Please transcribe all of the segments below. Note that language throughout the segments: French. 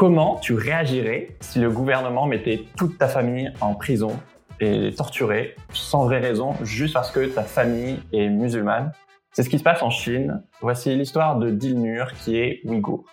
Comment tu réagirais si le gouvernement mettait toute ta famille en prison et les torturait sans vraie raison, juste parce que ta famille est musulmane? C'est ce qui se passe en Chine. Voici l'histoire de Dilnur qui est ouïghour.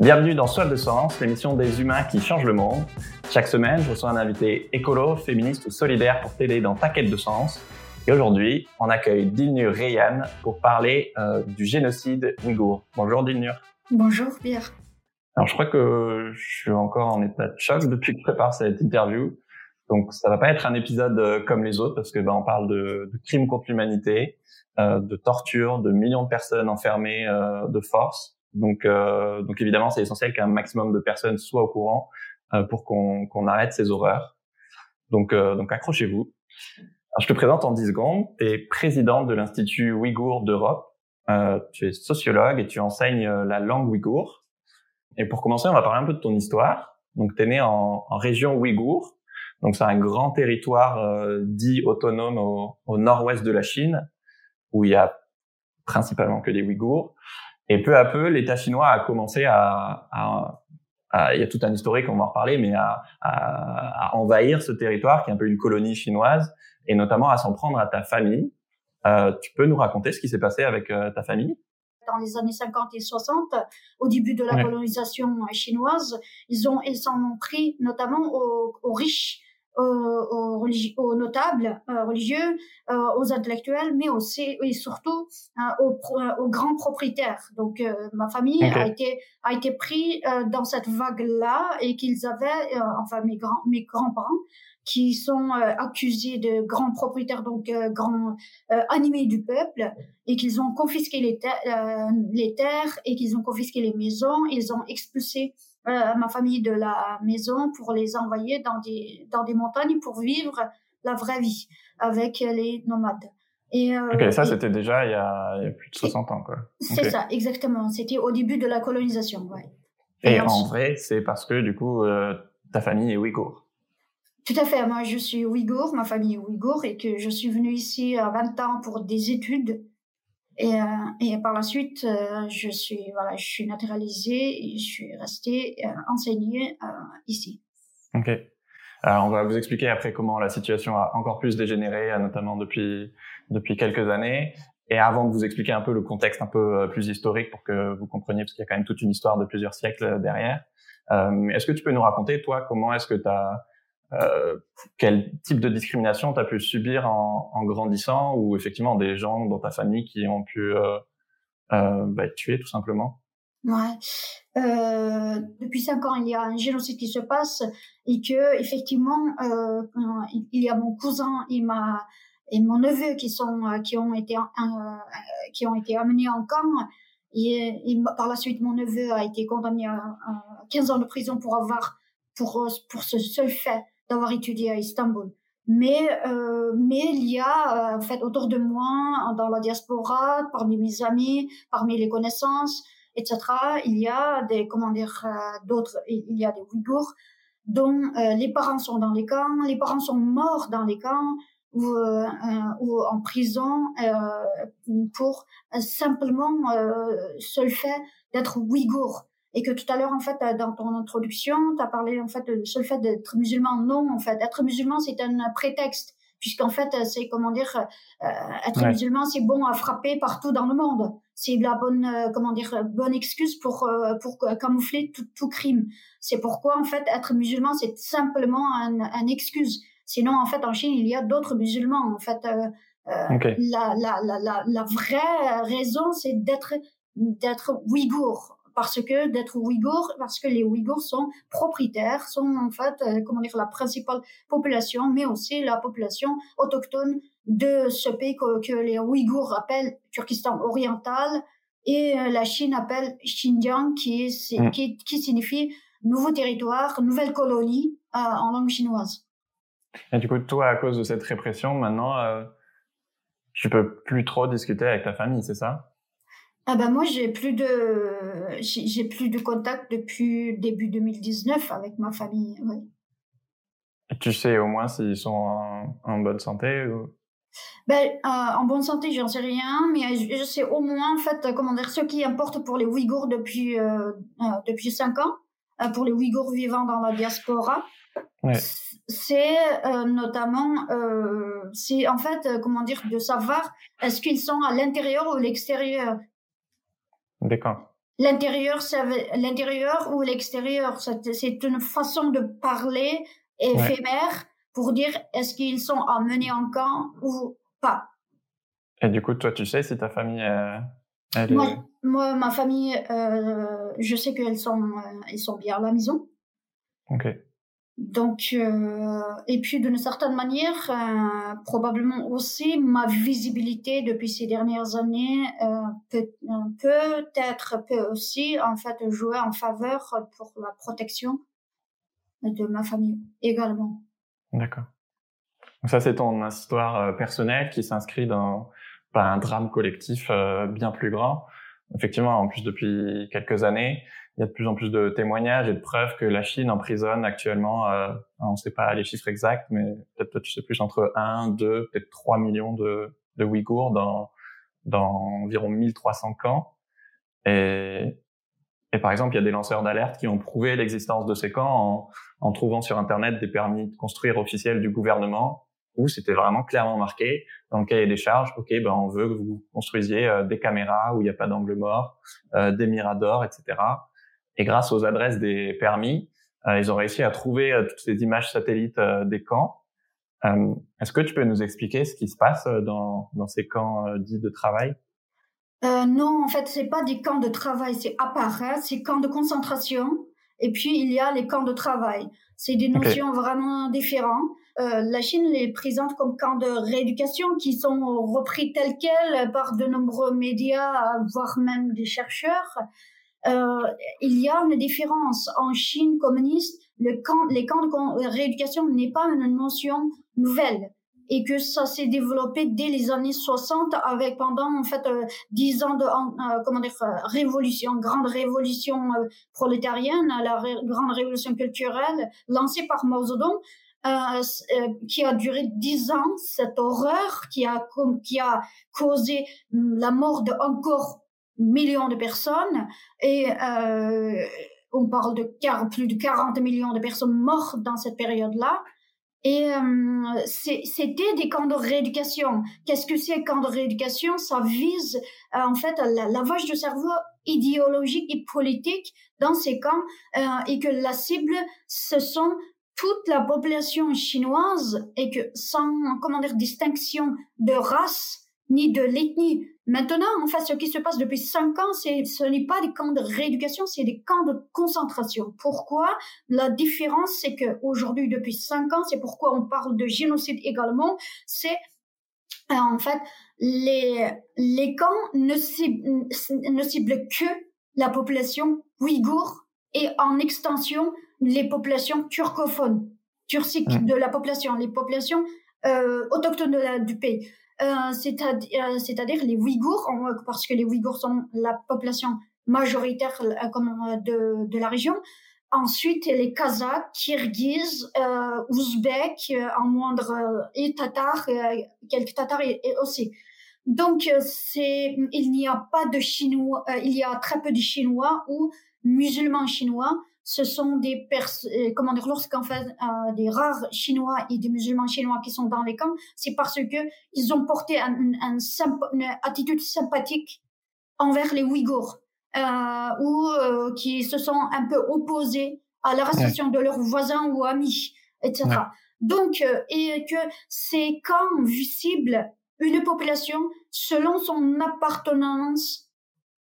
Bienvenue dans Soif de Sens, l'émission des humains qui changent le monde. Chaque semaine, je reçois un invité écolo, féministe ou solidaire pour t'aider dans ta quête de sens. Et aujourd'hui, on accueille Dilnur Reyan pour parler euh, du génocide ouïghour. Bonjour Dilnur. Bonjour Pierre. Alors je crois que je suis encore en état de choc depuis que je prépare cette interview. Donc ça va pas être un épisode euh, comme les autres parce que ben, on parle de, de crimes contre l'humanité, euh, de torture, de millions de personnes enfermées euh, de force. Donc, euh, donc évidemment, c'est essentiel qu'un maximum de personnes soient au courant euh, pour qu'on qu'on arrête ces horreurs. Donc, donc accrochez-vous. Je te présente en 10 secondes. Tu es présidente de l'Institut ouïghour d'Europe. Euh, tu es sociologue et tu enseignes euh, la langue ouïghour. Et pour commencer, on va parler un peu de ton histoire. Donc, tu es né en, région ouïghour. Donc, c'est un grand territoire euh, dit autonome au, au nord-ouest de la Chine, où il y a principalement que des Ouïghours. Et peu à peu, l'État chinois a commencé à, à, il y a tout un historique, on va en reparler, mais à, à, envahir ce territoire qui est un peu une colonie chinoise et notamment à s'en prendre à ta famille. Euh, tu peux nous raconter ce qui s'est passé avec euh, ta famille? Dans les années 50 et 60, au début de la ouais. colonisation chinoise, ils ont ils s'en ont pris notamment aux, aux riches, aux, aux, religi aux notables euh, religieux, euh, aux intellectuels, mais aussi et surtout euh, aux, aux, grands propriétaires. Donc ma famille okay. a été a été pris dans cette vague là et qu'ils avaient enfin mes grands mes grands-parents qui sont euh, accusés de grands propriétaires, donc euh, grands euh, animés du peuple, et qu'ils ont confisqué les, ter les terres et qu'ils ont confisqué les maisons. Ils ont expulsé ma famille de la maison pour les envoyer dans des dans des montagnes pour vivre la vraie vie avec les nomades. Et, ok, ça c'était déjà il y, a, il y, a, plus de 60 ans, quoi. C'est okay. ça, exactement. C'était au début de la colonisation, ouais. Et, et en vrai, c'est parce que du coup, ta famille est ouïghour. Tout à fait. Moi, je suis ouïghour, ma famille est ouïghour, et que je suis venue ici à 20 ans pour des études. Et, euh, et par la suite, euh, je suis voilà, je suis naturalisée et je suis restée euh, enseignée euh, ici. Ok. Alors, on va vous expliquer après comment la situation a encore plus dégénéré, notamment depuis depuis quelques années. Et avant de vous expliquer un peu le contexte un peu plus historique pour que vous compreniez, parce qu'il y a quand même toute une histoire de plusieurs siècles derrière. est-ce que tu peux nous raconter, toi, comment est-ce que tu as euh, quel type de discrimination tu as pu subir en, grandissant ou effectivement des gens dans ta famille qui ont pu euh, euh, bah, être tués tout simplement? Ouais. Depuis cinq ans, il y a un génocide qui se passe et que effectivement, il y a mon cousin et mon neveu qui sont qui ont été qui ont été amenés en camp. Et, et, par la suite, mon neveu a été condamné à, à 15 ans de prison pour avoir pour pour ce seul fait d'avoir étudié à Istanbul. Mais euh, mais il y a euh, en fait autour de moi dans la diaspora, parmi mes amis, parmi les connaissances, etc. Il y a des comment dire euh, d'autres. Il y a des Ouïghours dont euh, les parents sont dans les camps, les parents sont morts dans les camps ou, euh, ou en prison pour simplement seul fait d'être Ouïghour et que tout à l'heure en fait dans ton introduction tu as parlé en fait de seul fait d'être musulman. Non en fait être musulman c'est un prétexte. Puisqu'en fait c'est comment dire euh, être ouais. musulman c'est bon à frapper partout dans le monde. C'est la bonne euh, comment dire bonne excuse pour euh, pour camoufler tout, tout crime. C'est pourquoi en fait être musulman c'est simplement un, un excuse. Sinon en fait en Chine il y a d'autres musulmans en fait okay. la, la, la, la, la vraie raison c'est d'être d'être ouïghour parce que d'être ouïghour, parce que les ouïghours sont propriétaires, sont en fait, euh, comment dire, la principale population, mais aussi la population autochtone de ce pays que, que les ouïghours appellent Turkestan oriental et euh, la Chine appelle Xinjiang, qui, est, mm. qui, qui signifie nouveau territoire, nouvelle colonie euh, en langue chinoise. Et du coup, toi, à cause de cette répression, maintenant, euh, tu peux plus trop discuter avec ta famille, c'est ça? Ah ben moi j'ai plus de j'ai plus de contact depuis début 2019 avec ma famille. Oui. Et tu sais au moins s'ils sont en, en, bonne santé ou? Ben, euh, en bonne santé, j'en sais rien, mais je, sais au moins, en fait, comment dire, ce qui importe pour les Ouïghours depuis, euh, euh, depuis cinq ans, pour les Ouïghours vivant dans la diaspora. Ouais. C'est notamment, c'est en fait, comment dire, de savoir est-ce qu'ils sont à l'intérieur ou l'extérieur. D'accord. L'intérieur, l'intérieur ou l'extérieur, c'est une façon de parler éphémère pour dire est-ce qu'ils sont mener en camp ou pas. Et du coup, toi, tu sais si ta famille euh, moi, ma famille, euh, je sais qu'elles sont, euh, sont bien à la maison. Ok. Donc, et puis d'une certaine manière, probablement aussi ma visibilité depuis ces dernières années peut, peut-être peut aussi en fait jouer en faveur pour la protection de ma famille également. D'accord. Ça, c'est ton histoire euh, personnelle qui s'inscrit dans bah, un drame collectif euh, bien plus grand. Effectivement, en plus, depuis quelques années, il y a de plus en plus de témoignages et de preuves que la Chine emprisonne actuellement, euh, on ne sait pas les chiffres exacts, mais peut-être sais plus, entre 1, 2, peut-être 3 millions de, de Ouïghours dans, dans environ 1300 camps. Et, et par exemple, il y a des lanceurs d'alerte qui ont prouvé l'existence de ces camps en, en, trouvant sur Internet des permis de construire officiels du gouvernement où c'était vraiment clairement marqué dans le cahier des charges, OK, ben on veut que vous construisiez euh, des caméras où il n'y a pas d'angle mort, euh, des miradors, etc. Et grâce aux adresses des permis, euh, ils ont réussi à trouver euh, toutes ces images satellites des camps. Est-ce que tu peux nous expliquer ce qui se passe dans, dans ces camps dits de travail? Euh, non, en fait, c'est pas des camps de travail, c'est à part, hein, c'est camps de concentration. Et puis il y a les camps de travail. C'est des notions vraiment différentes. Euh, la Chine les présente comme camps de rééducation qui sont repris tels quels par de nombreux médias, voire même des chercheurs. Euh, il y a une différence. En Chine communiste, le camp, les camps de rééducation n'est pas une notion nouvelle et que ça s'est développé dès les années 60 avec pendant en fait euh, dix ans de euh, comment dire euh, révolution grande révolution prolétarienne la grande révolution culturelle lancée par Mao Zedong qui a duré dix ans cette horreur qui a qui a causé hum, la mort de encore millions de personnes et on parle de plus de 40 millions de personnes mortes dans cette période-là et euh, c'était des camps de rééducation. Qu'est-ce que c'est camp de rééducation? Ça vise euh, en fait la lavage de cerveau idéologique et politique dans ces camps euh, et que la cible ce sont toute la population chinoise et que sans comment dire distinction de race ni de l'ethnie. Maintenant, en fait, ce qui se passe depuis cinq ans, c'est, ce n'est pas des camps de rééducation, c'est des camps de concentration. Pourquoi? La différence, c'est que aujourd'hui, depuis cinq ans, c'est pourquoi on parle de génocide également, c'est euh, en fait, les, les camps ne ciblent, ne ciblent que la population ouïghour et en extension les populations turcophones, turciques de la population, les populations euh, autochtones du pays. Euh, euh, c'est-à-dire les Ouïghours, parce que les Ouïghours sont la population majoritaire euh, de, de la région. Ensuite, les Kazakhs, Kirghizes, euh, Ouzbeks, en moindre, et Tatars, quelques Tatars aussi. Donc, c'est, il n'y a pas de Chinois, il y a très peu de Chinois ou musulmans chinois ce sont des personnes, euh, comment dire, lorsqu'en fait euh, des rares Chinois et des musulmans chinois qui sont dans les camps, c'est parce que ils ont porté un, un, une attitude sympathique envers les Ouïghours euh, ou euh, qui se sont un peu opposés à l'arrestation de leurs voisins ou amis, etc. Donc, euh, et que ces camps ciblent une population selon son appartenance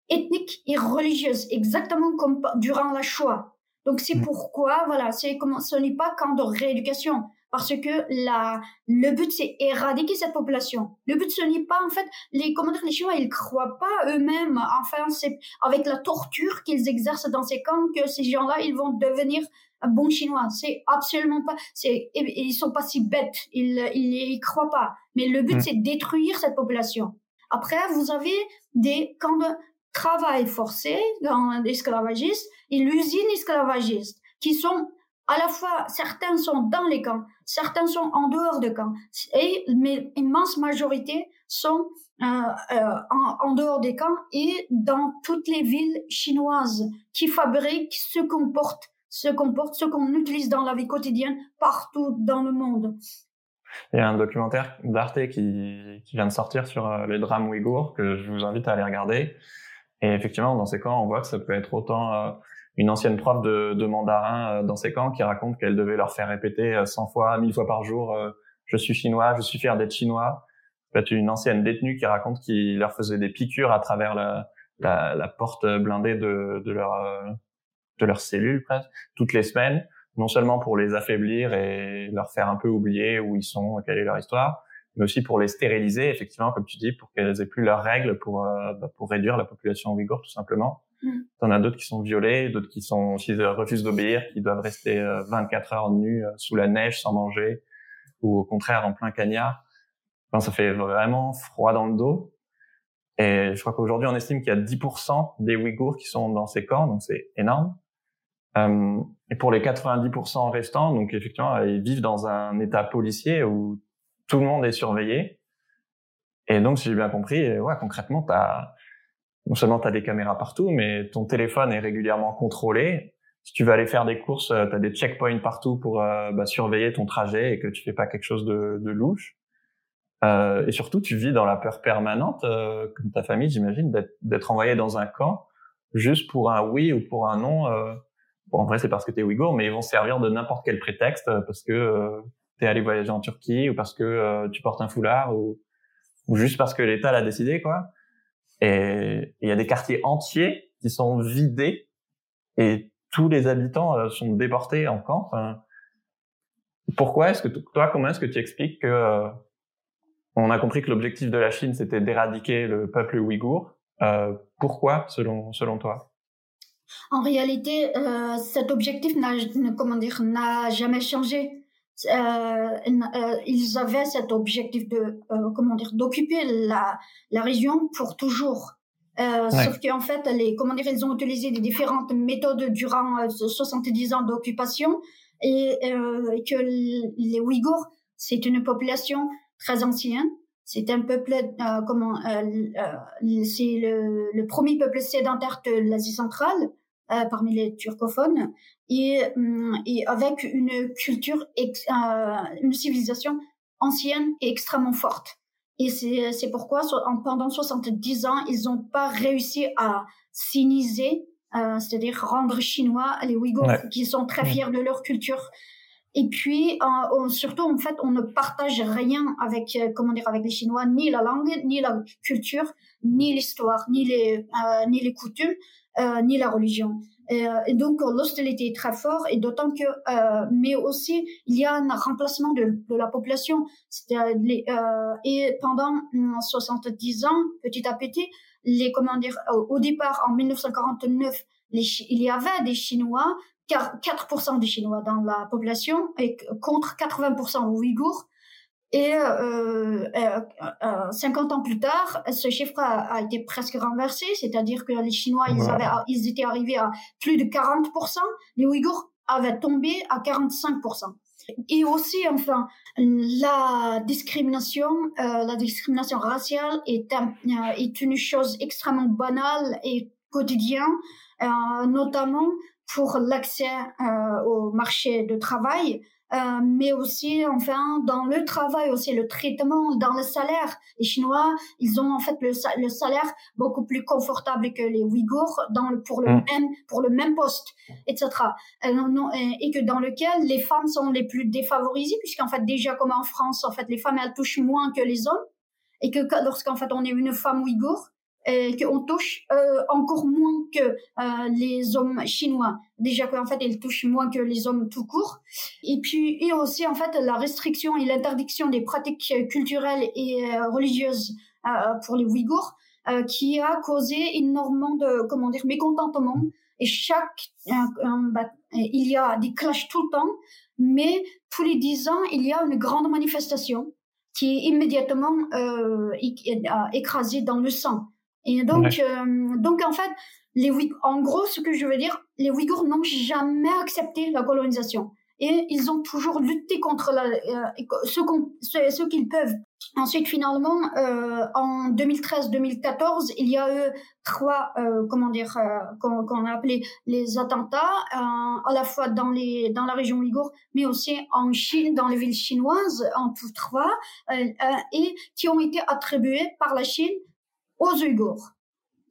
ethnique et religieuse, exactement comme durant la Shoah. Donc c'est mm. pourquoi voilà, c'est comment ce n'est pas qu'en de rééducation parce que la le but c'est éradiquer cette population. Le but ce n'est pas en fait les comment dire les Chinois ils croient pas eux-mêmes enfin c'est avec la torture qu'ils exercent dans ces camps que ces gens-là ils vont devenir bons Chinois. C'est absolument pas c'est ils sont pas si bêtes, ils ils, ils croient pas. Mais le but mm. c'est détruire cette population. Après vous avez des camps de travail forcé dans l'esclavagisme et l'usine esclavagiste, qui sont à la fois, certains sont dans les camps, certains sont en dehors de camps, et mais immense majorité sont euh, euh, en, en, dehors des camps et dans toutes les villes chinoises qui fabriquent ce qu'on porte, ce qu'on porte, ce qu'on utilise dans la vie quotidienne partout dans le monde. Il y a un documentaire d'Arte qui, qui vient de sortir sur euh, les drames ouïghours que je vous invite à aller regarder. Et effectivement, dans ces camps, on voit que ça peut être autant euh, une ancienne prof de, de mandarin euh, dans ces camps qui raconte qu'elle devait leur faire répéter 100 fois, 1000 fois par jour je suis chinois, je suis fier d'être chinois. Peut-être une ancienne détenue qui raconte qu'il leur faisait des piqûres à travers la, la, la porte blindée de, de leur de leur cellule presque toutes les semaines non seulement pour les affaiblir et leur faire un peu oublier où ils sont, quelle est leur histoire, mais aussi pour les stériliser, effectivement, comme tu dis, pour qu'elles aient plus leurs règles, pour euh, bah, pour réduire la population ouïghour, tout simplement. Mm. T'en as d'autres qui sont violés, d'autres qui sont, s'ils refusent d'obéir, qui doivent rester 24 euh, heures nus euh, sous la neige sans manger, ou au contraire en plein cagnard. Enfin, ça fait vraiment froid dans le dos. Et je crois qu'aujourd'hui, on estime qu'il y a 10% des Ouïghours qui sont dans ces camps, donc c'est énorme. Euh, et pour les 90% restants, donc effectivement, ils vivent dans un état policier où tout le monde est surveillé. Et donc, si j'ai bien compris, ouais, concrètement, t'as non seulement tu as des caméras partout, mais ton téléphone est régulièrement contrôlé. Si tu veux aller faire des courses, tu as des checkpoints partout pour euh, bah, surveiller ton trajet et que tu fais pas quelque chose de, de louche. Euh, et surtout, tu vis dans la peur permanente, euh, comme ta famille, j'imagine, d'être envoyé dans un camp juste pour un oui ou pour un non euh, Bon, en vrai, c'est parce que tu es ouïghour, mais ils vont servir de n'importe quel prétexte euh, parce que euh, tu es allé voyager en Turquie ou parce que euh, tu portes un foulard ou, juste parce que l'État l'a décidé, quoi. Et il y a des quartiers entiers qui sont vidés et tous les habitants sont déportés en camp. Pourquoi est-ce que toi, comment est-ce que tu expliques que on a compris que l'objectif de la Chine c'était d'éradiquer le peuple ouïghour euh, Pourquoi, selon selon toi? En réalité, euh, cet objectif n'a, comment dire, n'a jamais changé. Euh, euh, ils avaient cet objectif de, euh, comment dire, d'occuper la, la région pour toujours. Euh, Sauf qu'en fait, les, comment dire, ils ont utilisé des différentes méthodes durant 70 ans d'occupation et, et que les Ouïghours, c'est une population très ancienne. C'est un peuple, comment, c'est le, le premier peuple sédentaire de l'Asie centrale. Euh, parmi les turcophones et, hum, et avec une culture, euh, une civilisation ancienne et extrêmement forte. Et c'est pourquoi en, pendant 70 ans, ils n'ont pas réussi à siniser, euh, c'est-à-dire rendre chinois les Ouïghours qui sont très fiers de leur culture. Et puis, euh, surtout, en fait, on ne partage rien avec, euh, comment dire, avec les Chinois, ni la langue, ni la culture, ni l'histoire, ni les, euh, ni les coutumes. Euh, ni la religion. Euh, et donc l'hostilité est très forte et d'autant que, euh, mais aussi il y a un remplacement de, la population. Les, et pendant 70 ans, petit à petit, les comment dire, au, départ en 1949, les, il y avait des Chinois 4% des Chinois dans la population et contre 80% Ouïghours. Et euh, euh, 50 ans plus tard, ce chiffre a, été presque renversé, c'est-à-dire que les Chinois, ils, avaient, ils étaient arrivés à plus de 40%, les Ouïghours avaient tombé à 45%. Et aussi, enfin, la discrimination, euh, la discrimination raciale est, un, euh, est une chose extrêmement banale et quotidienne, euh, notamment pour l'accès euh, au marché de travail. Euh, mais aussi enfin dans le travail aussi le traitement dans le salaire les chinois ils ont en fait le, le salaire beaucoup plus confortable que les ouïghours dans le, pour le mm. même pour le même poste etc euh, et, et que dans lequel les femmes sont les plus défavorisées puisqu'en fait déjà comme en France en fait les femmes elles touchent moins que les hommes et que lorsqu'en fait on est une femme ouïghour qu'on touche euh, encore moins que euh, les hommes chinois. Déjà qu'en fait, ils touchent moins que les hommes tout court. Et puis, et aussi, en fait, la restriction et l'interdiction des pratiques culturelles et euh, religieuses euh, pour les Ouïghours, euh, qui a causé énormément de, comment dire, mécontentement. Et chaque, bah, il y a des clashs tout le temps, mais tous les dix ans, il y a une grande manifestation qui est immédiatement écrasée dans le sang. Et donc, donc en fait, les en gros, ce que je veux dire, les Ouïghours n'ont jamais accepté la colonisation. Et ils ont toujours lutté contre la, ce, ce qu'ils peuvent. Ensuite, finalement, euh, en 2013-2014, il y a eu trois, euh, comment dire, euh, qu'on a appelé les attentats, euh, à la fois dans les dans la région Ouïghour, mais aussi en Chine, dans les villes chinoises, en tout trois, euh, euh, et qui ont été attribués par la Chine aux Ouïghours,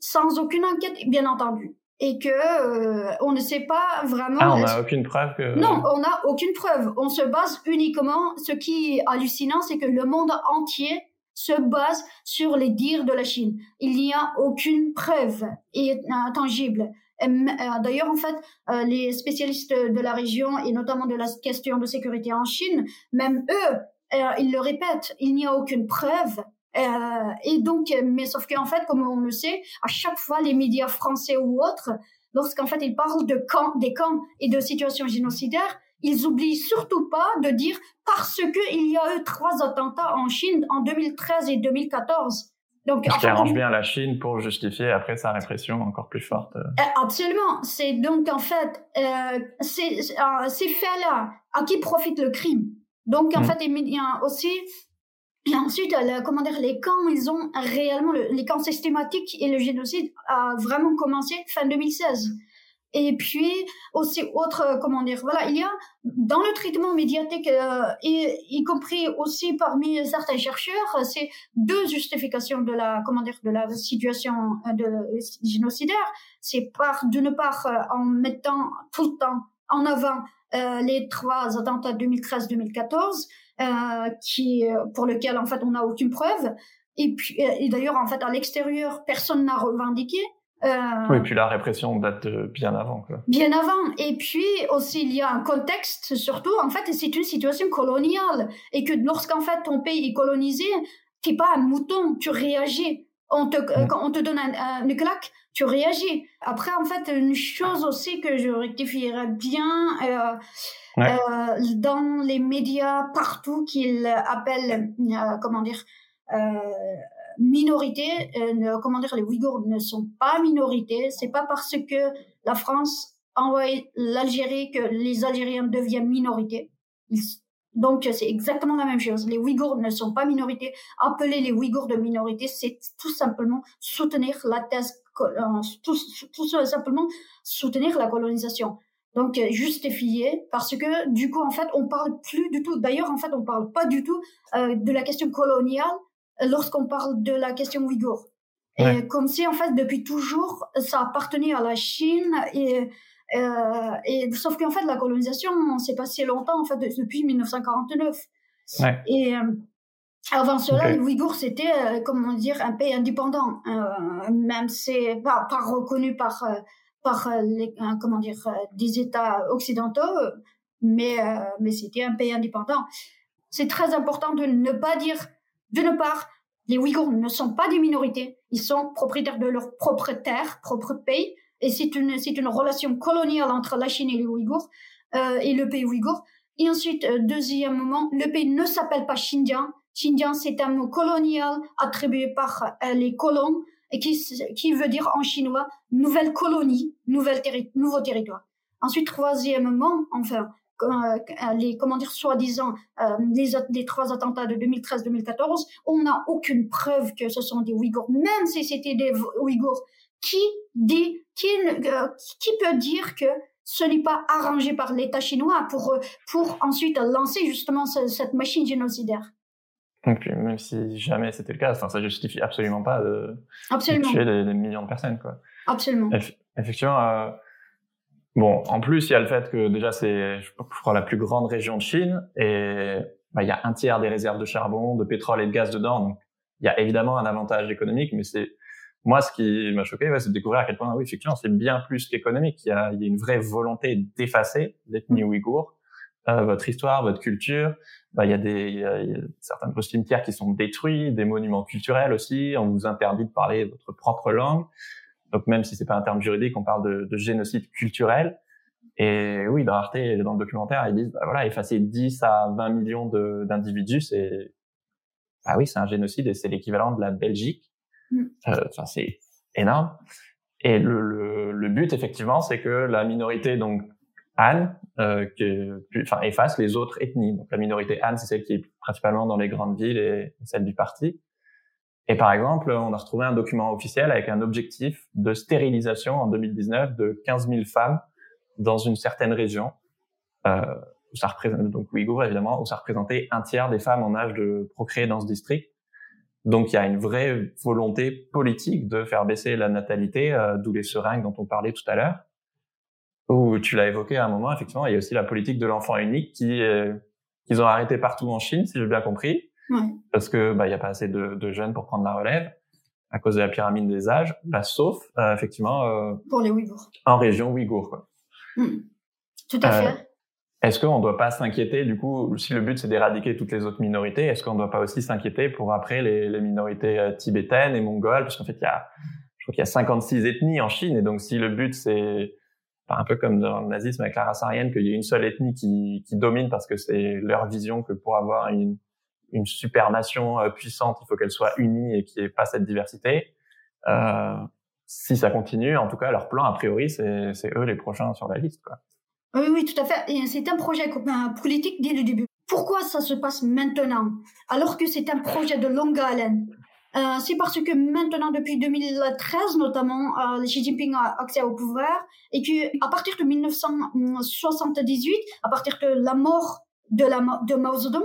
sans aucune enquête, bien entendu et que euh, on ne sait pas vraiment. Ah, on n'a aucune preuve que. Non, on n'a aucune preuve. On se base uniquement. Ce qui est hallucinant, c'est que le monde entier se base sur les dires de la Chine. Il n'y a aucune preuve et, euh, tangible. Euh, d'ailleurs, en fait, les spécialistes de la région et notamment de la question de sécurité en Chine, même eux, ils le répètent, il n'y a aucune preuve euh, et donc, mais sauf qu'en fait, comme on le sait, à chaque fois, les médias français ou autres, lorsqu'en fait ils parlent de camps, des camps et de situations génocidaires, ils oublient surtout pas de dire parce que il y a eu trois attentats en Chine en 2013 et 2014. Donc, Ce qui arrange bien la Chine pour justifier après sa répression encore plus forte. Euh, absolument. C'est donc en fait euh, ces, euh, ces faits-là à qui profite le crime? Donc en mm. fait, il y a aussi et ensuite, comment dire, les camps, ils ont réellement, les camps systématiques et le génocide a vraiment commencé fin 2016. Et puis aussi autre, comment dire, voilà, il y a dans le traitement médiatique, euh, et, y compris aussi parmi certains chercheurs, c'est deux justifications de la, comment dire, de la situation euh, de génocidaire. C'est par d'une part euh, en mettant tout le temps en avant euh, les trois attentats 2013-2014 euh, qui pour lequel en fait on n'a aucune preuve. Et puis et d'ailleurs en fait à l'extérieur personne n'a revendiqué. Euh, oui, et puis la répression date bien avant. Quoi. Bien avant. Et puis aussi, il y a un contexte, surtout, en fait, c'est une situation coloniale. Et que lorsqu'en fait ton pays est colonisé, t'es pas un mouton, tu réagis. On te, mm. Quand on te donne un, une claque, tu réagis. Après, en fait, une chose aussi que je rectifierais bien, euh, euh, dans les médias partout qu'ils appellent, euh, comment dire, euh, minorité, euh, comment dire, les Ouïghours ne sont pas minorité. C'est pas parce que la France envoie l'Algérie que les Algériens deviennent minorité. Donc c'est exactement la même chose. Les Ouïghours ne sont pas minorité. Appeler les Ouïghours de minorité, c'est tout simplement soutenir la thèse, tout, tout simplement soutenir la colonisation donc euh, justifié parce que du coup en fait on parle plus du tout d'ailleurs en fait on parle pas du tout euh, de la question coloniale euh, lorsqu'on parle de la question ouïghour et comme si en fait depuis toujours ça appartenait à la Chine et euh, et sauf qu'en fait la colonisation s'est passé longtemps en fait depuis 1949 ouais. et avant cela, les Ouïghours, c'était, comment dire, un pays indépendant. même c'est pas, pas reconnu par par euh, les, comment dire, euh, des États occidentaux, mais, euh, mais c'était un pays indépendant. C'est très important de ne pas dire, d'une part, les Ouïghours ne sont pas des minorités, ils sont propriétaires de leur propre terre, propre pays, et c'est une, c'est une relation coloniale entre la Chine et les Ouïghours, euh, et le pays ouïghour. Et ensuite, deuxième moment, le pays ne s'appelle pas Xinjiang. Xinjiang, c'est un mot colonial attribué par les colons et qui, qui veut dire en chinois nouvelle colonie, nouvelle nouveau territoire. Ensuite, troisièmement, enfin, euh, les comment dire soi-disant euh, les, les trois attentats de 2013-2014, on n'a aucune preuve que ce sont des Ouïghours, même si c'était des Ouïghours. Qui dit qui, euh, qui peut dire que ce n'est pas arrangé par l'État chinois pour pour ensuite lancer justement cette machine génocidaire donc, même si jamais c'était le cas, ça justifie absolument pas de, tuer des, millions de personnes, quoi. Absolument. effectivement, euh, bon, en plus, il y a le fait que déjà c'est, je crois, la plus grande région de Chine et bah, il y a un tiers des réserves de charbon, de pétrole et de gaz dedans. Donc, il y a évidemment un avantage économique, mais c'est moi ce qui m'a choqué, ouais, c'est de découvrir à quel point, oui, effectivement, c'est bien plus qu'économique. Il y a, il y a une vraie volonté d'effacer l'ethnie ouïghour euh, votre histoire, votre culture. Bah, il y a des il y a, certains de vos cimetières qui sont détruits, des monuments culturels aussi. On vous interdit de parler votre propre langue. Donc même si c'est pas un terme juridique, on parle de, de génocide culturel. Et oui, dans Arte, dans le documentaire, ils disent, bah voilà, effacer 10 à 20 millions d'individus, c'est, ah oui, c'est un génocide et c'est l'équivalent de la Belgique. Mm. Euh, enfin, c'est énorme. Et le, le, le but, effectivement, c'est que la minorité, donc Han, euh, que, efface les autres ethnies. Donc la minorité Han, c'est celle qui est principalement dans les grandes villes et celle du parti. Et par exemple, on a retrouvé un document officiel avec un objectif de stérilisation en 2019 de 15 000 femmes dans une certaine région, euh, où ça représente, donc Ouïghour évidemment, où ça représentait un tiers des femmes en âge de procréer dans ce district. Donc il y a une vraie volonté politique de faire baisser la natalité, euh, d'où les seringues dont on parlait tout à l'heure. Ou tu l'as évoqué à un moment, effectivement, il y a aussi la politique de l'enfant unique qui euh, qu'ils ont arrêté partout en Chine, si j'ai bien compris, ouais. parce que bah il y a pas assez de, de, jeunes pour prendre la relève à cause de la pyramide des âges, bah, sauf euh, effectivement euh, pour les Ouïghours en région Ouïghour. Quoi. Mmh. Tout à fait. Est-ce qu'on ne doit pas s'inquiéter, du coup, si le but c'est d'éradiquer toutes les autres minorités, est-ce qu'on ne doit pas aussi s'inquiéter pour après les, minorités euh, tibétaines et mongoles? Parce qu'en fait, il y a, je crois qu'il y a 56 ethnies en Chine, et donc si le but c'est un peu comme dans le nazisme avec la race qu'il y ait une seule ethnie qui, qui domine parce que c'est leur vision que pour avoir une, une super nation euh, puissante, il faut qu'elle soit unie et qu'il n'y ait pas cette diversité. Euh, si ça continue, en tout cas, leur plan, a priori, c'est eux les prochains sur la liste. Oui, oui, tout à fait. C'est un projet politique dès le début. Pourquoi ça se passe maintenant, alors que c'est un projet de longue haleine? Euh, c'est parce que maintenant, depuis 2013 notamment, euh, Xi Jinping a accès au pouvoir et que à partir de 1978, à partir de la mort de, la, de Mao Zedong,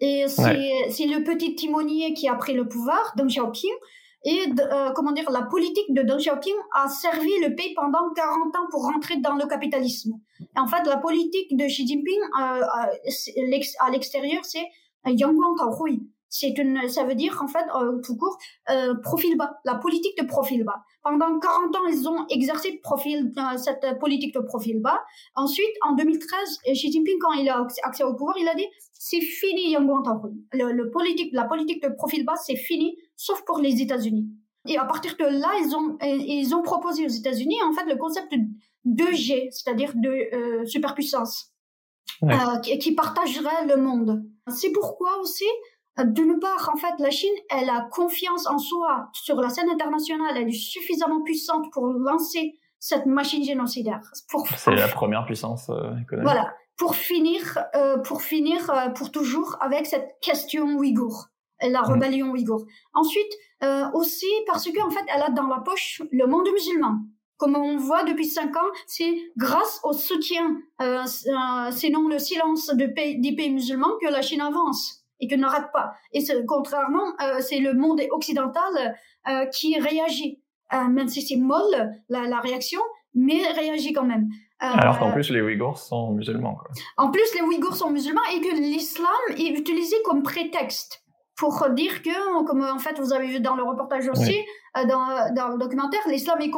et c'est ouais. le petit timonier qui a pris le pouvoir, Deng Xiaoping, et euh, comment dire, la politique de Deng Xiaoping a servi le pays pendant 40 ans pour rentrer dans le capitalisme. Et en fait, la politique de Xi Jinping euh, à l'extérieur, c'est Yangguang Taohui c'est une, ça veut dire en fait euh, tout court euh, profil bas, la politique de profil bas. Pendant 40 ans, ils ont exercé profil, euh, cette politique de profil bas. Ensuite, en 2013, Xi Jinping, quand il a accès au pouvoir, il a dit c'est fini Yangguang le, le politique, la politique de profil bas, c'est fini, sauf pour les États-Unis. Et à partir de là, ils ont ils ont proposé aux États-Unis en fait le concept de 2G, c'est-à-dire de superpuissance, ouais. qui, qui partagerait le monde. C'est pourquoi aussi d'une part, en fait, la Chine, elle a confiance en soi sur la scène internationale. Elle est suffisamment puissante pour lancer cette machine génocidaire. C'est la première puissance euh, économique. Voilà. Pour finir, euh, pour finir, euh, pour toujours avec cette question ouïghour, la mm. rébellion ouïghour. Ensuite, euh, aussi parce que en fait, elle a dans la poche le monde musulman. Comme on voit depuis cinq ans, c'est grâce au soutien, euh, sinon le silence de pays, des pays musulmans que la Chine avance et que n'arrête pas. Et contrairement, euh, c'est le monde occidental euh, qui réagit, euh, même si c'est molle la, la, réaction, mais réagit quand même. Alors qu'en plus les Ouïghours sont musulmans. Quoi. En plus les Ouïghours sont musulmans et que l'islam est utilisé comme prétexte pour dire que, comme en fait vous avez vu dans le reportage aussi, oui. dans, dans le documentaire, l'islam est,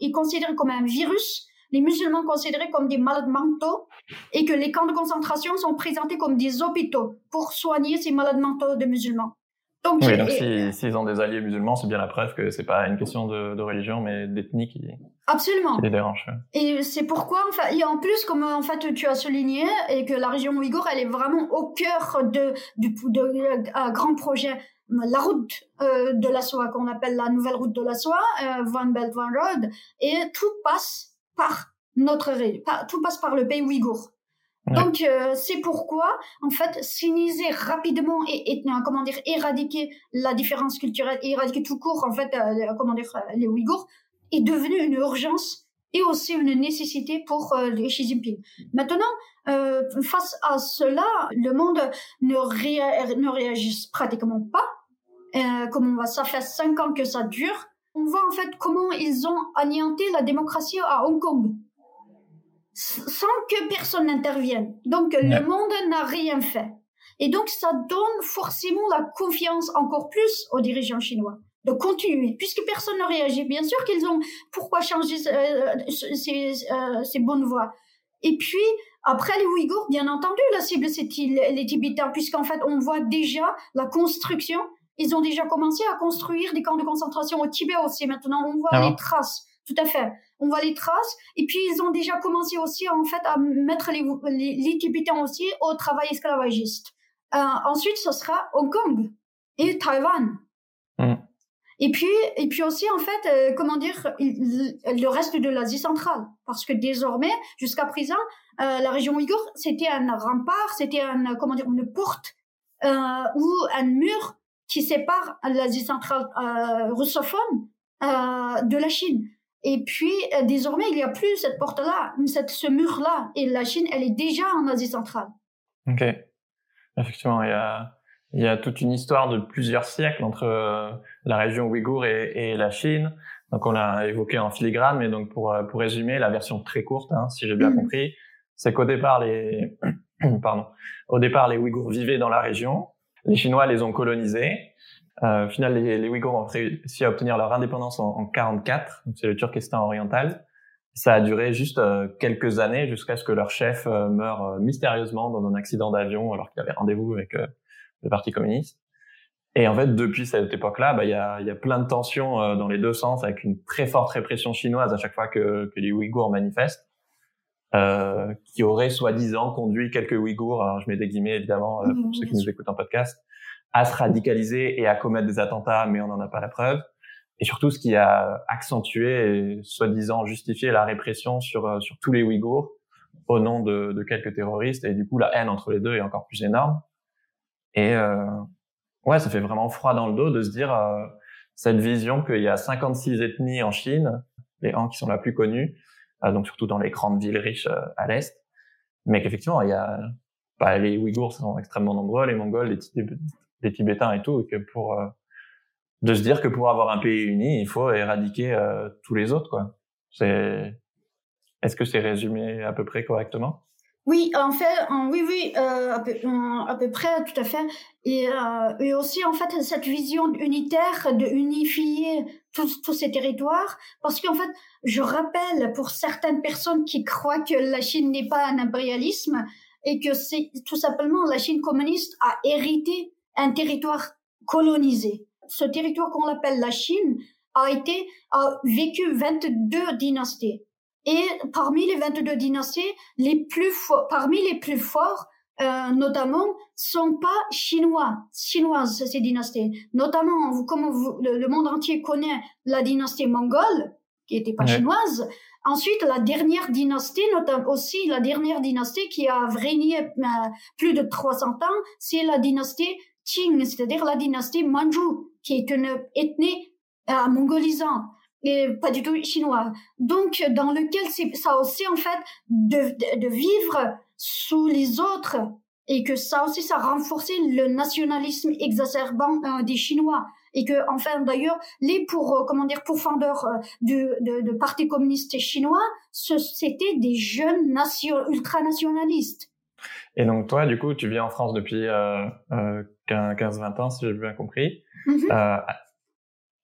est considéré comme un virus les musulmans considérés comme des malades mentaux et que les camps de concentration sont présentés comme des hôpitaux pour soigner ces malades mentaux de musulmans. Donc, oui, donc s'ils si, si ont des alliés musulmans, c'est bien la preuve que c'est pas une question de, de religion, mais d'ethnie qui, Absolument. qui les dérange. Et c'est pourquoi, enfin, et en plus, comme en fait tu as souligné, et que la région ouïghour, elle est vraiment au cœur de, du de, de, un grand projet la route euh, de la soie qu'on appelle la nouvelle route de la soie, euh, One Belt One Road, et tout passe par notre par, tout passe par le pays ouïghour. Ouais. Donc euh, c'est pourquoi en fait s'iniser rapidement et, et, comment dire éradiquer la différence culturelle, éradiquer tout court en fait euh, comment dire euh, les Ouïghours est devenu une urgence et aussi une nécessité pour euh, les Xi Jinping. Maintenant, euh, face à cela, le monde ne, ré ne réagit pratiquement pas. Euh, comme on voit, ça fait cinq ans que ça dure on voit en fait comment ils ont anéanti la démocratie à Hong Kong sans que personne n'intervienne. Donc ouais. le monde n'a rien fait. Et donc ça donne forcément la confiance encore plus aux dirigeants chinois de continuer, puisque personne ne réagit. Bien sûr qu'ils ont pourquoi changer euh, ces, euh, ces bonnes voies. Et puis après les Ouïghours, bien entendu, la cible c'est les Tibétains, puisqu'en fait on voit déjà la construction ils ont déjà commencé à construire des camps de concentration au Tibet aussi. Maintenant, on voit ah les traces. Tout à fait. On voit les traces. Et puis, ils ont déjà commencé aussi, en fait, à mettre les, les, les Tibétains aussi au travail esclavagiste. Euh, ensuite, ce sera Hong Kong et Taïwan. Mm. Et puis, et puis aussi, en fait, euh, comment dire, le reste de l'Asie centrale. Parce que désormais, jusqu'à présent, euh, la région ouïghour, c'était un rempart, c'était un, comment dire, une porte euh, ou un mur qui sépare l'Asie centrale euh, russophone euh, de la Chine. Et puis, euh, désormais, il n'y a plus cette porte-là, cette, ce mur-là. Et la Chine, elle est déjà en Asie centrale. Ok. Effectivement, il y a, il y a toute une histoire de plusieurs siècles entre euh, la région ouïghour et, et, la Chine. Donc, on l'a évoqué en filigrane, mais donc pour, euh, pour résumer, la version très courte, hein, si j'ai bien mmh. compris, c'est qu'au départ, les, pardon, au départ, les Ouïghours vivaient dans la région. Les Chinois les ont colonisés. Euh, au final, les, les, Ouïghours ont réussi à obtenir leur indépendance en, en 44. C'est le Turkestan oriental. Ça a duré juste euh, quelques années jusqu'à ce que leur chef euh, meure euh, mystérieusement dans un accident d'avion alors qu'il avait rendez-vous avec le Parti communiste. Et en fait, depuis cette époque-là, bah, il y, a, y a plein de tensions dans les deux sens, avec une très forte répression chinoise à chaque fois que, que les Ouïghours manifestent, euh, qui aurait soi-disant conduit quelques Ouïghours, alors je mets des guillemets évidemment pour mmh, ceux qui nous écoutent en podcast, à se radicaliser et à commettre des attentats, mais on n'en a pas la preuve. Et surtout, ce qui a accentué et soi-disant justifié la répression sur, euh, sur tous les Ouïghours au nom de, de, quelques terroristes. Et du coup, la haine entre les deux est encore plus énorme. Et euh, ouais, ça fait vraiment froid dans le dos de se dire euh, cette vision qu'il y a 56 ethnies en Chine, les Han qui sont la plus connues, euh, donc surtout dans les grandes villes riches euh, à l'est, mais qu'effectivement, il y a bah, les Ouïghours sont extrêmement nombreux, les Mongols, les, des Tibétains et tout, et que pour euh, de se dire que pour avoir un pays uni, il faut éradiquer euh, tous les autres, quoi. C'est est-ce que c'est résumé à peu près correctement? Oui, en fait, oui, oui, euh, à, peu, près, tout à fait. Et, et aussi, en fait, cette vision unitaire de unifier tous, tous ces territoires, parce qu'en fait, je rappelle pour certaines personnes qui croient que la Chine n'est pas un impérialisme et que c'est tout simplement la Chine communiste a hérité un territoire colonisé. Ce territoire qu'on appelle la Chine a été a vécu 22 dynasties. Et parmi les 22 dynasties, les plus parmi les plus forts, euh, notamment, sont pas chinois, chinoises ces dynasties. Notamment, comme vous, le, monde entier connaît la dynastie mongole, qui était pas chinoise. Ensuite, la dernière dynastie, notamment aussi la dernière dynastie qui a régné euh, plus de 300 ans, c'est la dynastie C'est-à-dire la dynastie Manchu, qui est une ethnie euh, mongolisante et pas du tout chinois. Donc, dans lequel c'est ça aussi en fait de, de, vivre sous les autres et que ça aussi ça a renforcé le nationalisme exacerbant euh, des Chinois et que enfin d'ailleurs les pour euh, comment dire pourfendeurs euh, du de, de parti communiste chinois c'était des jeunes nation, ultranationalistes et donc toi, du coup, tu vis en France depuis euh, euh, 15-20 ans, si j'ai bien compris. Mm-hmm. euh,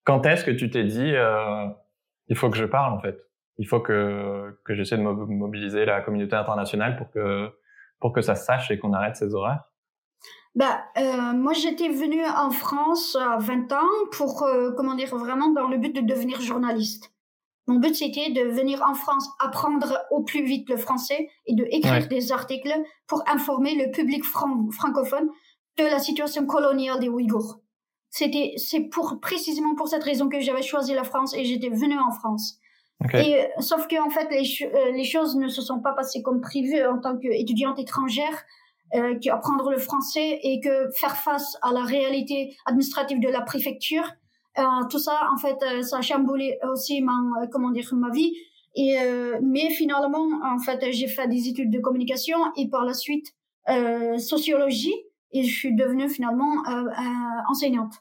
quand est-ce que tu t'es dit, euh, il faut que je parle en fait? Il faut que, que j'essaie de mobiliser la communauté internationale pour que, pour que ça se sache et qu'on arrête ces horaires? Bah, euh, moi, j'étais venue en France à 20 ans pour, euh, comment dire, vraiment dans le but de devenir journaliste. Mon but, c'était de venir en France apprendre au plus vite le français et de écrire des articles pour informer le public francophone de la situation coloniale des Ouïghours. C'était, c'est pour, précisément pour cette raison que j'avais choisi la France et j'étais venue en France. Et, euh, sauf que, en fait, les, euh, les, choses ne se sont pas passées comme prévu en tant qu'étudiante étrangère, euh, qui apprendre le français et que faire face à la réalité administrative de la préfecture tout ça, en fait, euh, ça a chamboulé aussi ma, euh, comment dire, ma vie. Et, mais finalement, en fait, j'ai fait des études de communication et par la suite sociologie et je suis devenue finalement enseignante.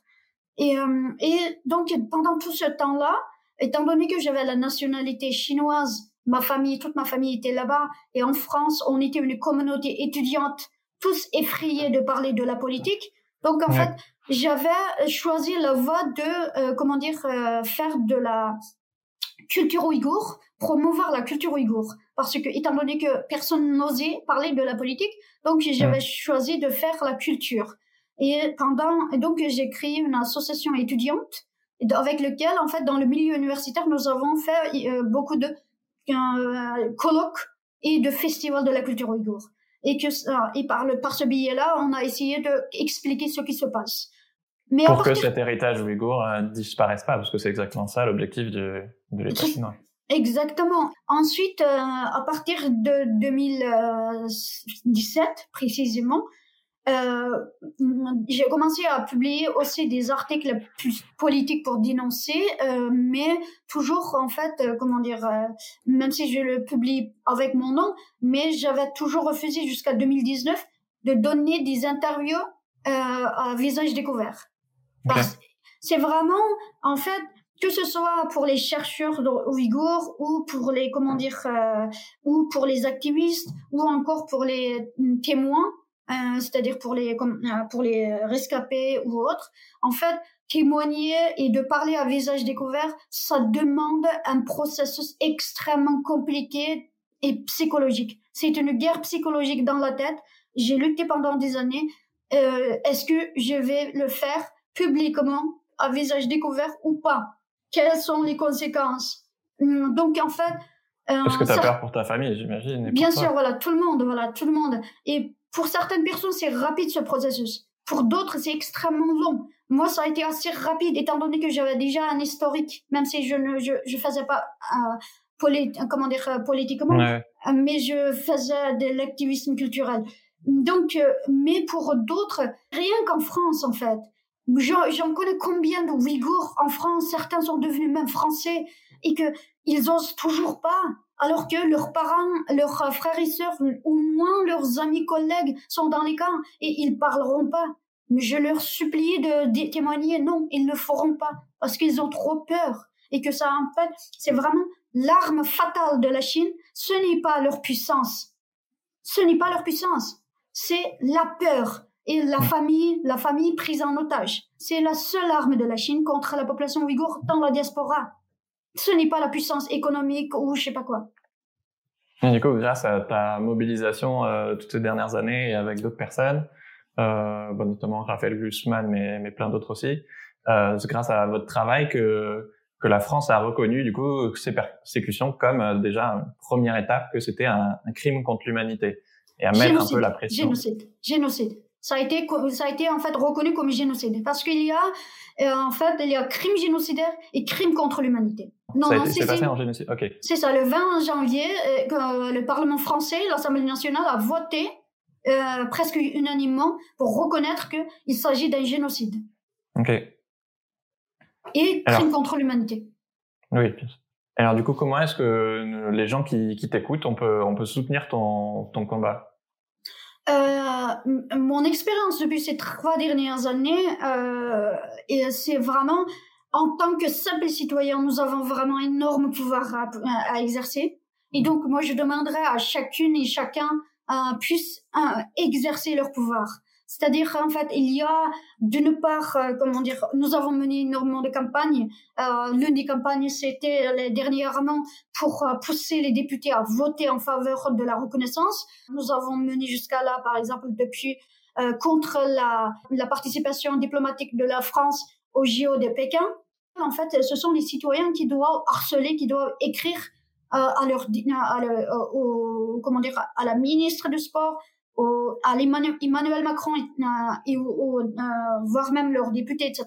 Et, et donc pendant tout ce temps-là, étant donné que j'avais la nationalité chinoise, ma famille, toute ma famille était là-bas, et en France, on était une communauté étudiante, tous effrayés de parler de la politique. Donc en fait, j'avais choisi la voie de euh, comment dire euh, faire de la culture ouïghour, promouvoir la culture ouïghour, parce que étant donné que personne n'osait parler de la politique, donc j'avais choisi de faire la culture. Et pendant donc j'ai créé une association étudiante avec lequel en fait dans le milieu universitaire nous avons fait euh, beaucoup de colloques et de festivals de la culture ouïghour et que et par le par ce billet là on a essayé de expliquer ce qui se passe Mais pour que cet héritage ouïghour ne euh, disparaisse pas, parce que c'est exactement ça l'objectif de, de l'État chinois. Exactement. Ensuite, euh, à partir de 2017 précisément, euh, j'ai commencé à publier aussi des articles plus politiques pour dénoncer, euh, mais toujours en fait, euh, comment dire, euh, même si je le publie avec mon nom, mais j'avais toujours refusé jusqu'à 2019 de donner des interviews à visage découvert. C'est vraiment, en fait, que ce soit pour les chercheurs ouïghours ou pour les comment dire ou pour les activistes ou encore pour les témoins euh, c'est-à-dire pour les comme, euh, pour les rescapés ou autres. En fait, témoigner et de parler à visage découvert, ça demande un processus extrêmement compliqué et psychologique. C'est une guerre psychologique dans la tête. J'ai lutté pendant des années. Euh, Est-ce que je vais le faire publiquement à visage découvert ou pas? Quelles sont les conséquences? Hum, Donc en fait, euh, parce que tu as peur pour ta famille, j'imagine. Bien sûr, voilà, tout le monde, voilà, tout le monde. Et pour certaines personnes, c'est rapide ce processus. Pour d'autres, c'est extrêmement long. Moi, ça a été assez rapide, étant donné que j'avais déjà un historique, même si je ne je, je faisais pas euh, comment dire euh, politiquement, euh, mais je faisais de l'activisme culturel. Donc, euh, mais pour d'autres, rien qu'en France, en fait. J'en connais combien de Ouïghours en France, certains sont devenus même français, et que ils osent toujours pas alors que leurs parents, leurs frères et sœurs, ou moins leurs amis collègues sont dans les camps et ils parleront pas. Mais je leur supplie de, témoigner, non, ils ne feront pas parce qu'ils ont trop peur et que ça, en fait, c'est vraiment l'arme fatale de la Chine. Ce n'est pas leur puissance. Ce n'est pas leur puissance. C'est la peur et la famille, la famille prise en otage. C'est la seule arme de la Chine contre la population ouïghour dans la diaspora ce n'est pas la puissance économique ou je sais pas quoi. du coup, grâce à ta mobilisation euh, toutes ces dernières années et avec d'autres personnes, euh, bon, notamment Raphaël Glucksmann, mais, mais plein d'autres aussi, euh, c'est grâce à votre travail que que la France a reconnu du coup ces persécutions comme euh, déjà une première étape que c'était un, un, crime contre l'humanité et à mettre un peu la pression. Génocide, génocide. Ça a été ça a été en fait reconnu comme génocide parce qu'il y a euh, en fait, il y a crime génocidaire et crime contre l'humanité. Non, c'est passé en génocide. Ok. C'est ça. Le 20 janvier, euh, le Parlement français, l'Assemblée nationale a voté euh, presque unanimement pour reconnaître qu'il s'agit d'un génocide. Ok. Et crime contre l'humanité. Oui. Alors du coup, comment est-ce que les gens qui, qui t'écoutent, on peut, on peut soutenir ton, ton combat? Euh, mon expérience depuis ces trois dernières années, euh, c'est vraiment en tant que simple citoyen, nous avons vraiment énorme pouvoir à, exercer. Et donc, moi, je demanderais à chacune et chacun euh, puisse exercer leur pouvoir. C'est-à-dire, en fait, il y a d'une part, euh, comment dire, nous avons mené énormément de campagnes. Euh, L'une des campagnes, c'était dernièrement pour euh, pousser les députés à voter en faveur de la reconnaissance. Nous avons mené jusqu'à là, par exemple, depuis contre la, la participation diplomatique de la France au JO de Pékin. En fait, ce sont les citoyens qui doivent harceler, qui doivent écrire à leur, au, à la ministre du sport, au, à Emmanuel Macron et, et au, euh, voire même leurs députés, etc.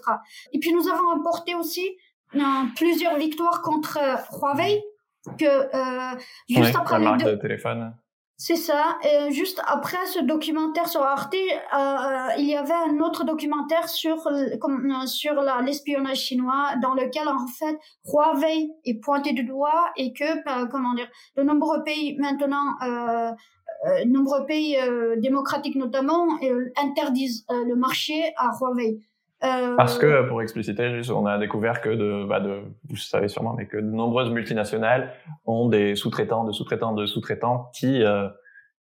Et puis nous avons remporté aussi euh, plusieurs victoires contre Huawei que euh, juste après de téléphone. C'est ça. Et juste après ce documentaire sur Arte, euh, il y avait un autre documentaire sur comme, sur l'espionnage chinois, dans lequel en fait Huawei est pointé du doigt et que comment dire, de nombreux pays maintenant euh, euh, nombreux pays euh, démocratiques notamment euh, interdisent le marché à Huawei. Parce que, pour expliciter, juste, on a découvert que de, bah de, vous savez sûrement, mais que de nombreuses multinationales ont des sous-traitants, de sous-traitants, de sous-traitants qui,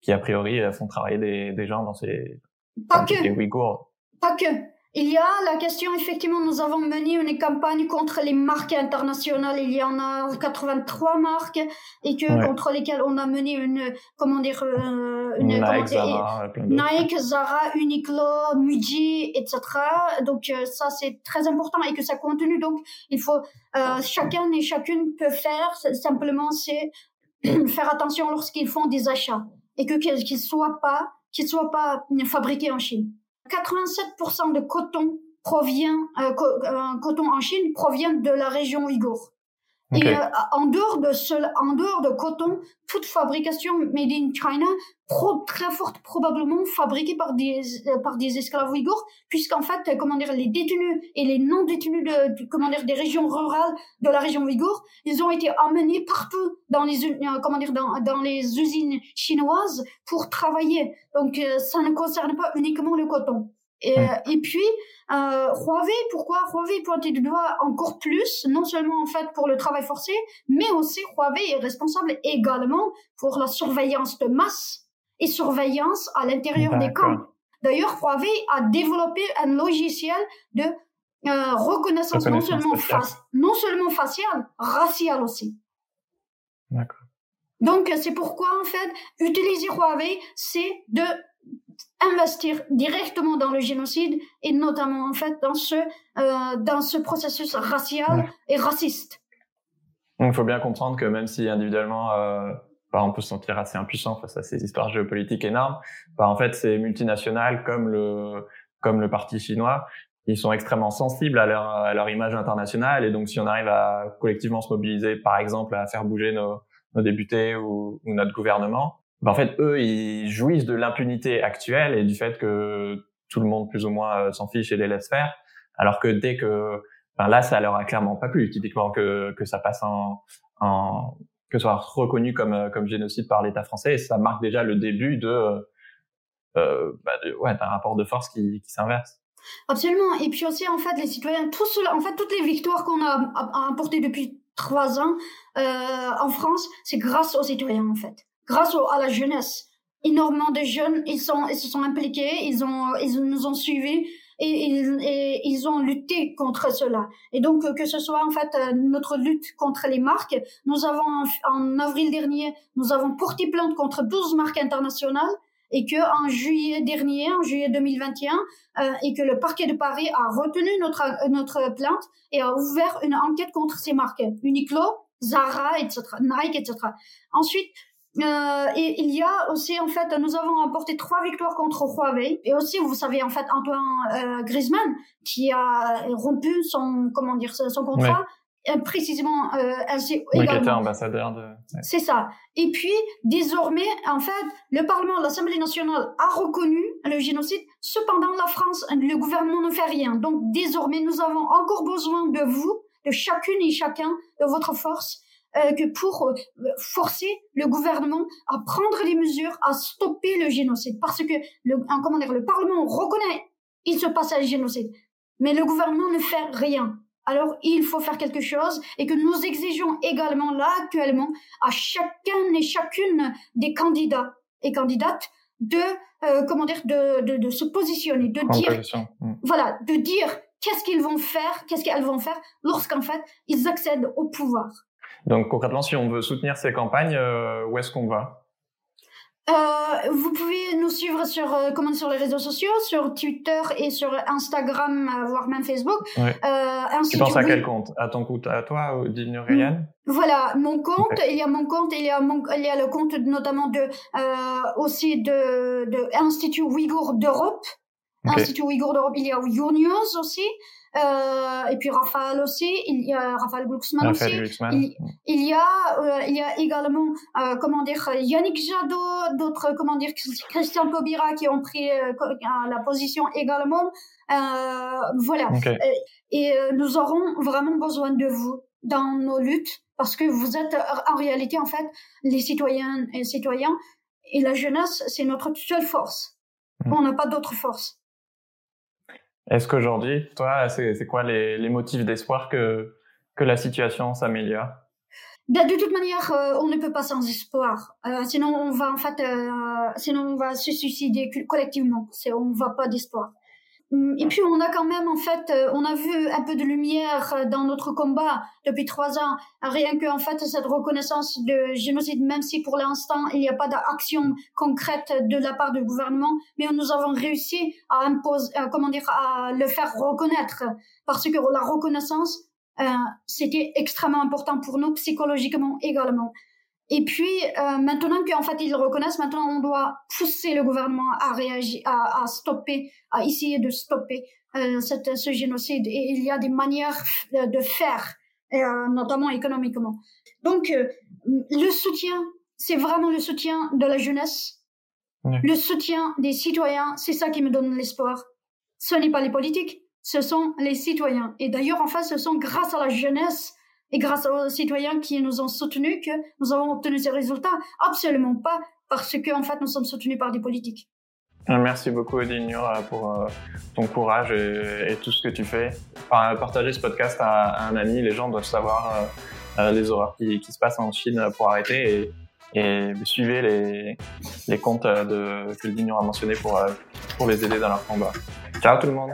qui a priori font travailler des, des gens dans ces, pas que, des Ouïghours. Pas que. Il y a la question, effectivement, nous avons mené une campagne contre les marques internationales. Il y en a 83 marques et que contre lesquelles on a mené une, comment dire, euh, une, Nike, comment Zara, Nike, Zara, Uniqlo, Muji, etc. Donc euh, ça c'est très important et que ça continue. Donc il faut euh, chacun et chacune peut faire simplement c'est faire attention lorsqu'ils font des achats et que qu'ils soient pas qu'ils soient pas fabriqués en Chine. 87% de coton provient, coton en Chine provient de la région ouïghour. Et euh, en dehors de seul, en dehors de coton, toute fabrication made in China, pro, très forte probablement fabriquée par des euh, par des esclaves ouïghours, puisqu'en fait, euh, comment dire, les détenus et les non détenus de, comment dire des régions rurales de la région ouïghour, ils ont été amenés partout dans les comment dire dans, dans les usines chinoises pour travailler. Donc ça ne concerne pas uniquement le coton. Et, et puis euh, Huawei, pourquoi Huawei pointé du doigt encore plus, non seulement en fait pour le travail forcé, mais aussi Huawei est responsable également pour la surveillance de masse et surveillance à l'intérieur des camps. D'ailleurs, Huawei a développé un logiciel de euh, reconnaissance, non, seulement non seulement faciale, raciale aussi. D'accord. Donc, c'est pourquoi, en fait, utiliser Huawei, c'est de investir directement dans le génocide et notamment en fait dans ce euh, dans ce processus racial et raciste. Il faut bien comprendre que même si individuellement euh, bah, on peut se sentir assez impuissant face à ces histoires géopolitiques énormes, bah, en fait ces multinationales comme le comme le parti chinois, ils sont extrêmement sensibles à leur à leur image internationale et donc si on arrive à collectivement se mobiliser par exemple à faire bouger nos nos députés ou, ou notre gouvernement, ben, en fait, eux, ils jouissent de l'impunité actuelle et du fait que tout le monde plus ou moins euh, s'en fiche et les laisse faire. Alors que dès que, ben là, ça leur a clairement pas plu, typiquement que que ça passe en, en que soit reconnu comme euh, comme génocide par l'État français, ça marque déjà le début de, euh, bah de ouais, d'un rapport de force qui, qui s'inverse. Absolument. Et puis aussi, en fait, les citoyens, tout cela, en fait, toutes les victoires qu'on a apportées depuis trois ans euh, en France, c'est grâce aux citoyens, en fait grâce à la jeunesse. Énormément de jeunes, ils, sont, ils se sont impliqués, ils, ont, ils nous ont suivis et, et, ils ont lutté contre cela. Et donc, que ce soit en fait euh, notre lutte contre les marques, nous avons en, avril dernier, nous avons porté plainte contre 12 marques internationales et que en juillet dernier, en juillet 2021, euh, et que le parquet de Paris a retenu notre notre plainte et a ouvert une enquête contre ces marques, Uniqlo, Zara, etc., Nike, etc. Ensuite, euh, et il y a aussi en fait, nous avons remporté trois victoires contre Huawei et aussi vous savez en fait Antoine euh, Griezmann qui a rompu son comment dire son contrat. Euh, précisément euh, ainsi oui, également. ambassadeur de. C'est ça. Et puis désormais, en fait, le Parlement, l'Assemblée nationale a reconnu le génocide. Cependant, la France, le gouvernement ne fait rien. Donc désormais, nous avons encore besoin de vous, de chacune et chacun, de votre force euh, que pour euh, forcer le gouvernement à prendre des mesures à stopper le génocide. Parce que le, comment dire, le Parlement reconnaît il se passe un génocide, mais le gouvernement ne fait rien. Alors il faut faire quelque chose et que nous exigeons également là actuellement à chacun et chacune des candidats et candidates de euh, comment dire de, de, de, se positionner, de dire mm. voilà, de dire qu'est-ce qu'ils vont faire, qu'est-ce qu'elles vont faire lorsqu'en fait ils accèdent au pouvoir. Donc concrètement, si on veut soutenir ces campagnes, euh, où est-ce qu'on va? Euh, vous pouvez nous suivre sur euh, comment sur les réseaux sociaux, sur Twitter et sur Instagram, euh, voire même Facebook. Ouais. Euh, tu penses à quel compte? À ton compte à toi, Divine Ryan? Voilà, mon compte. Il y a mon compte. Il y a mon, il y a le compte notamment de aussi de, de Institut Ouïghour d'Europe. Institut Ouïghour d'Europe. Il y a News aussi. Euh, et puis Raphaël aussi, il y a Raphaël Glucksmann aussi. Il, il, y a, euh, il y a également, euh, comment dire, Yannick Jadot, d'autres, comment dire, Christian Taubira qui ont pris la position également. voilà. Et nous aurons vraiment besoin de vous dans nos luttes parce que vous êtes en réalité en fait les citoyens et citoyens et la jeunesse c'est notre seule force. Mm. On n'a pas d'autre force. Est-ce qu'aujourd'hui, toi, c'est quoi les, motifs d'espoir que, que la situation s'améliore? Ben, de toute manière, euh, on ne peut pas sans espoir. Euh, sinon, on va en fait, euh, sinon on va se suicider collectivement. On va pas d'espoir. Hum, et puis on a quand même en fait, euh, on a vu un peu de lumière euh, dans notre combat depuis trois ans. Rien que en fait cette reconnaissance de génocide, même si pour l'instant il n'y a pas d'action concrète de la part du gouvernement, mais nous avons réussi à imposer, comment dire, à le faire reconnaître, parce que la reconnaissance euh, c'était extrêmement important pour nous psychologiquement également. Et puis euh, maintenant qu'en fait ils reconnaissent, maintenant on doit pousser le gouvernement à réagir, à, à stopper, à essayer de stopper euh, cette, ce génocide. Et il y a des manières de faire, euh, notamment économiquement. Donc euh, le soutien, c'est vraiment le soutien de la jeunesse, le soutien des citoyens, c'est ça qui me donne l'espoir. Ce n'est pas les politiques, ce sont les citoyens. Et d'ailleurs, en fait, ce sont grâce à la jeunesse et grâce aux citoyens qui nous ont soutenus que nous avons obtenu ces résultats. Absolument pas parce que, en fait, nous sommes soutenus par des politiques. Merci beaucoup, Odile pour euh, ton courage et, tout ce que tu fais. Partager ce podcast à, un ami, les gens doivent savoir euh, euh, les horreurs qui, se passent en Chine pour arrêter et, et suivez les, comptes que Odile a mentionnés pour, pour les aider dans leur combat. Ciao tout le monde